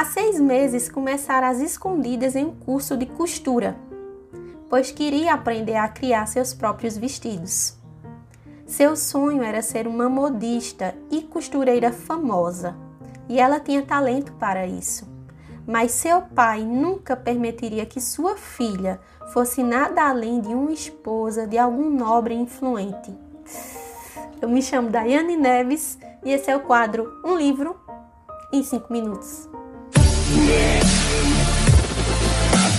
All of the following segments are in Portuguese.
Há seis meses começara às escondidas em um curso de costura, pois queria aprender a criar seus próprios vestidos. Seu sonho era ser uma modista e costureira famosa, e ela tinha talento para isso. Mas seu pai nunca permitiria que sua filha fosse nada além de uma esposa de algum nobre influente. Eu me chamo Daiane Neves e esse é o quadro Um Livro em 5 Minutos.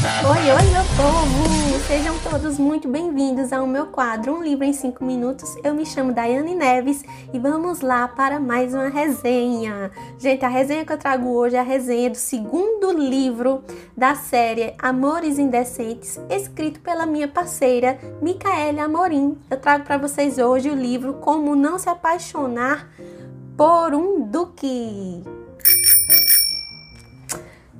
Oi, oi, meu povo! Sejam todos muito bem-vindos ao meu quadro Um Livro em 5 Minutos. Eu me chamo Daiane Neves e vamos lá para mais uma resenha. Gente, a resenha que eu trago hoje é a resenha do segundo livro da série Amores Indecentes, escrito pela minha parceira Micaele Amorim. Eu trago para vocês hoje o livro Como Não Se Apaixonar por um Duque.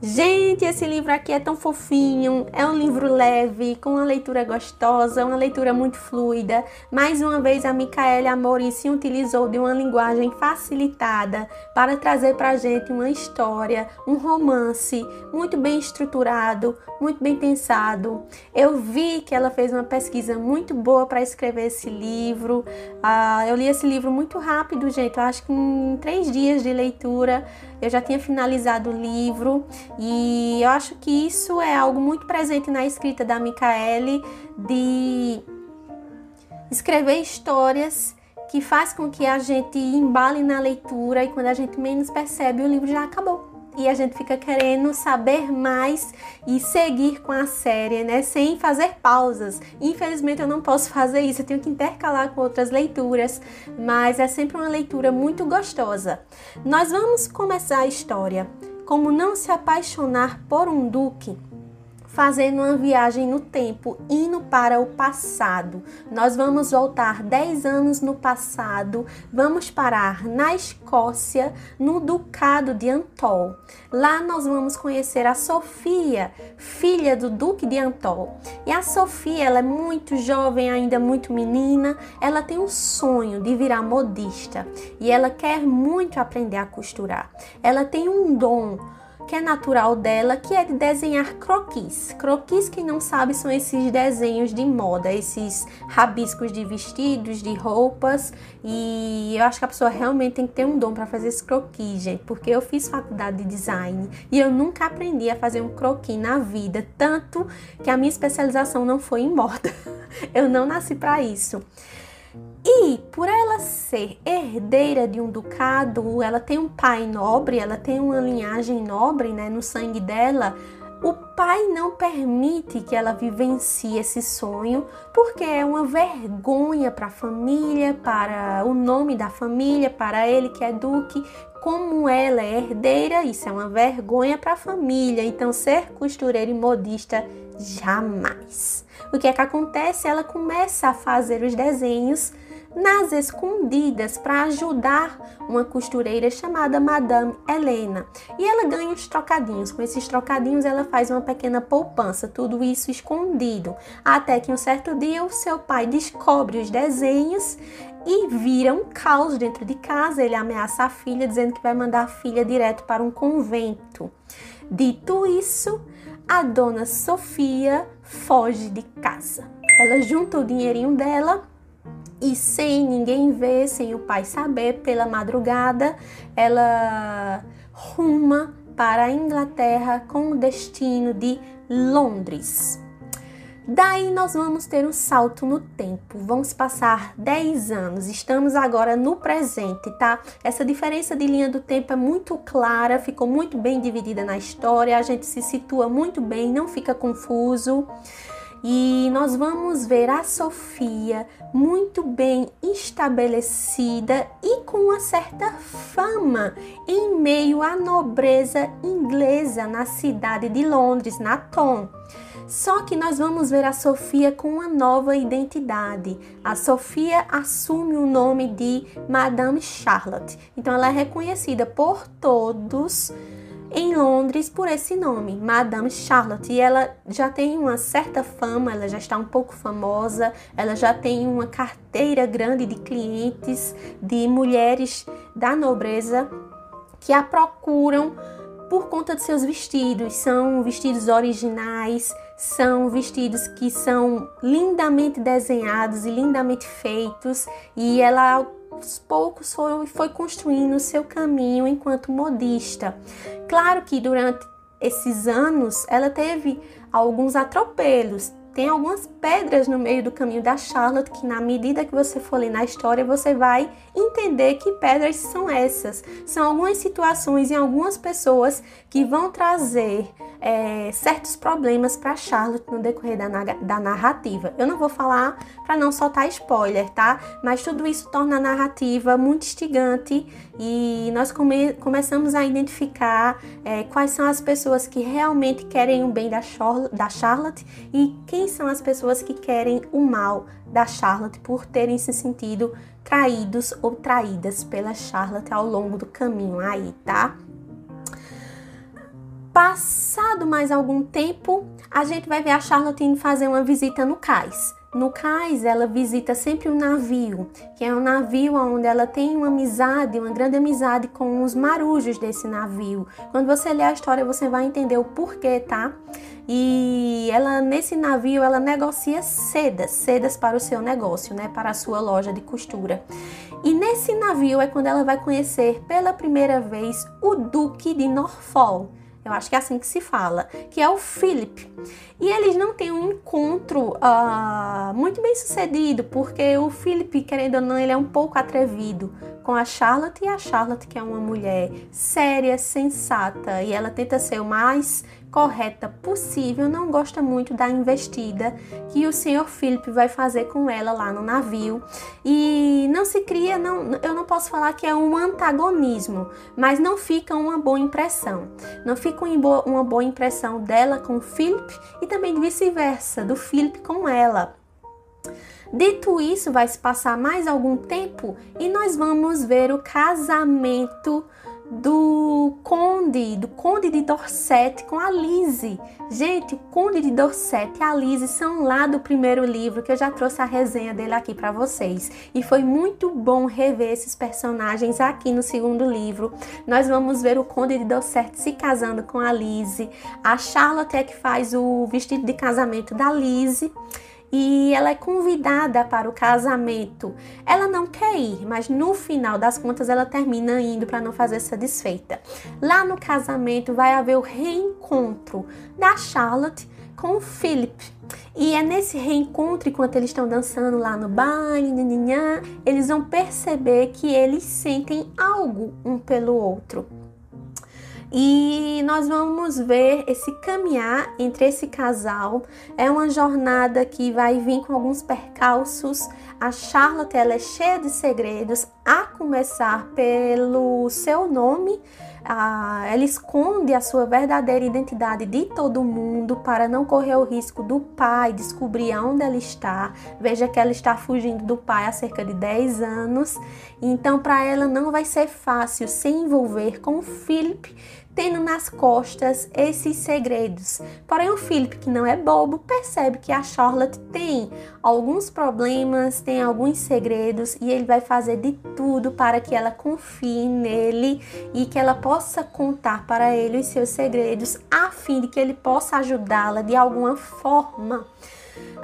Gente, esse livro aqui é tão fofinho, é um livro leve, com uma leitura gostosa, uma leitura muito fluida. Mais uma vez, a Micaele Amorim se utilizou de uma linguagem facilitada para trazer para a gente uma história, um romance muito bem estruturado, muito bem pensado. Eu vi que ela fez uma pesquisa muito boa para escrever esse livro. Ah, eu li esse livro muito rápido, gente. Eu acho que em três dias de leitura eu já tinha finalizado o livro e eu acho que isso é algo muito presente na escrita da Micaele de escrever histórias que faz com que a gente embale na leitura e quando a gente menos percebe o livro já acabou e a gente fica querendo saber mais e seguir com a série, né? Sem fazer pausas. Infelizmente eu não posso fazer isso, eu tenho que intercalar com outras leituras, mas é sempre uma leitura muito gostosa. Nós vamos começar a história. Como não se apaixonar por um duque? Fazendo uma viagem no tempo, indo para o passado. Nós vamos voltar 10 anos no passado, vamos parar na Escócia, no Ducado de Antol. Lá nós vamos conhecer a Sofia, filha do Duque de Antol. E a Sofia, ela é muito jovem, ainda muito menina, ela tem um sonho de virar modista e ela quer muito aprender a costurar. Ela tem um dom que é natural dela, que é de desenhar croquis. Croquis, quem não sabe, são esses desenhos de moda, esses rabiscos de vestidos, de roupas. E eu acho que a pessoa realmente tem que ter um dom para fazer esse croquis, gente, porque eu fiz faculdade de design e eu nunca aprendi a fazer um croquis na vida, tanto que a minha especialização não foi em moda. Eu não nasci para isso. E por ela ser herdeira de um ducado, ela tem um pai nobre, ela tem uma linhagem nobre né, no sangue dela. O pai não permite que ela vivencie esse sonho, porque é uma vergonha para a família, para o nome da família, para ele que é duque. Como ela é herdeira, isso é uma vergonha para a família. Então, ser costureira e modista jamais. O que é que acontece? Ela começa a fazer os desenhos nas escondidas para ajudar uma costureira chamada Madame Helena. E ela ganha uns trocadinhos. Com esses trocadinhos, ela faz uma pequena poupança, tudo isso escondido. Até que um certo dia o seu pai descobre os desenhos e vira um caos dentro de casa. Ele ameaça a filha, dizendo que vai mandar a filha direto para um convento. Dito isso, a dona Sofia foge de casa. Ela junta o dinheirinho dela e sem ninguém ver, sem o pai saber, pela madrugada, ela ruma para a Inglaterra com o destino de Londres. Daí nós vamos ter um salto no tempo. Vamos passar 10 anos. Estamos agora no presente, tá? Essa diferença de linha do tempo é muito clara, ficou muito bem dividida na história, a gente se situa muito bem, não fica confuso e nós vamos ver a Sofia muito bem estabelecida e com uma certa fama em meio à nobreza inglesa na cidade de Londres, na Tom. Só que nós vamos ver a Sofia com uma nova identidade. A Sofia assume o nome de Madame Charlotte. Então ela é reconhecida por todos em Londres por esse nome, Madame Charlotte. E ela já tem uma certa fama, ela já está um pouco famosa, ela já tem uma carteira grande de clientes, de mulheres da nobreza que a procuram por conta de seus vestidos. São vestidos originais, são vestidos que são lindamente desenhados e lindamente feitos, e ela aos poucos foi, foi construindo o seu caminho enquanto modista. Claro que durante esses anos ela teve alguns atropelos, tem algumas pedras no meio do caminho da Charlotte que, na medida que você for ler na história, você vai entender que pedras são essas. São algumas situações e algumas pessoas que vão trazer é, certos problemas para Charlotte no decorrer da, da narrativa. Eu não vou falar para não soltar spoiler, tá? Mas tudo isso torna a narrativa muito instigante e nós come, começamos a identificar é, quais são as pessoas que realmente querem o bem da, da Charlotte e quem são as pessoas que querem o mal da Charlotte por terem se sentido traídos ou traídas pela Charlotte ao longo do caminho aí, tá? Passado mais algum tempo, a gente vai ver a Charlotte indo fazer uma visita no cais. No cais, ela visita sempre um navio, que é um navio onde ela tem uma amizade, uma grande amizade com os marujos desse navio. Quando você ler a história, você vai entender o porquê, tá? E ela nesse navio ela negocia sedas, sedas para o seu negócio, né, para a sua loja de costura. E nesse navio é quando ela vai conhecer pela primeira vez o Duque de Norfolk eu acho que é assim que se fala, que é o Philip. E eles não têm um encontro uh, muito bem sucedido, porque o Philip, querendo ou não, ele é um pouco atrevido com a Charlotte, e a Charlotte, que é uma mulher séria, sensata, e ela tenta ser o mais correta possível, não gosta muito da investida que o senhor Philip vai fazer com ela lá no navio. E não se cria, não, eu não posso falar que é um antagonismo, mas não fica uma boa impressão. Não fica uma boa impressão dela com o Philip e também vice-versa, do Philip com ela. Dito isso, vai se passar mais algum tempo e nós vamos ver o casamento do Conde, do Conde de Dorset com a Lise. Gente, o Conde de Dorset e a Lise são lá do primeiro livro que eu já trouxe a resenha dele aqui para vocês. E foi muito bom rever esses personagens aqui no segundo livro. Nós vamos ver o Conde de Dorset se casando com a Lise. A Charlotte é que faz o vestido de casamento da Lise e ela é convidada para o casamento. Ela não quer ir, mas no final das contas ela termina indo para não fazer essa desfeita. Lá no casamento vai haver o reencontro da Charlotte com o Philip. E é nesse reencontro, enquanto eles estão dançando lá no baile, eles vão perceber que eles sentem algo um pelo outro. E nós vamos ver esse caminhar entre esse casal. É uma jornada que vai vir com alguns percalços. A Charlotte ela é cheia de segredos, a começar pelo seu nome. Ah, ela esconde a sua verdadeira identidade de todo mundo para não correr o risco do pai descobrir onde ela está. Veja que ela está fugindo do pai há cerca de 10 anos. Então, para ela não vai ser fácil se envolver com o Philip tendo nas costas esses segredos. Porém, o Philip, que não é bobo, percebe que a Charlotte tem alguns problemas, tem alguns segredos e ele vai fazer de tudo para que ela confie nele e que ela possa contar para ele os seus segredos, a fim de que ele possa ajudá-la de alguma forma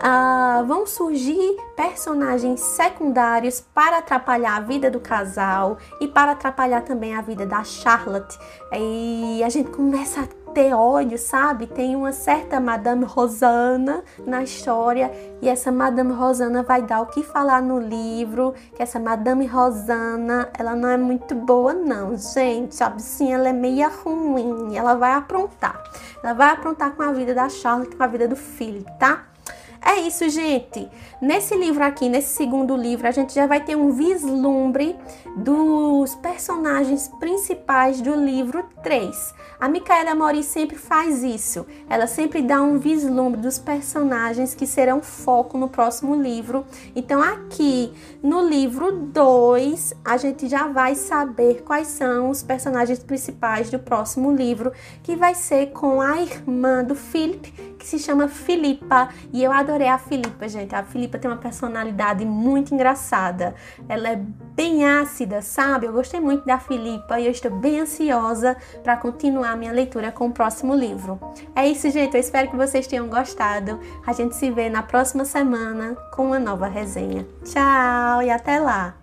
ah, vão surgir personagens secundários para atrapalhar a vida do casal e para atrapalhar também a vida da Charlotte. E a gente começa a ter ódio, sabe? Tem uma certa Madame Rosana na história e essa Madame Rosana vai dar o que falar no livro, que essa Madame Rosana, ela não é muito boa não, gente, sabe? Sim, ela é meia ruim, ela vai aprontar. Ela vai aprontar com a vida da Charlotte, com a vida do filho, tá? É isso, gente. Nesse livro aqui, nesse segundo livro, a gente já vai ter um vislumbre dos personagens principais do livro 3. A Micaela Mori sempre faz isso. Ela sempre dá um vislumbre dos personagens que serão foco no próximo livro. Então, aqui no livro 2, a gente já vai saber quais são os personagens principais do próximo livro, que vai ser com a irmã do Philip, que se chama Filipa. E eu adorei adorei a Filipa, gente. A Filipa tem uma personalidade muito engraçada. Ela é bem ácida, sabe? Eu gostei muito da Filipa e eu estou bem ansiosa para continuar minha leitura com o próximo livro. É isso, gente. Eu espero que vocês tenham gostado. A gente se vê na próxima semana com uma nova resenha. Tchau e até lá!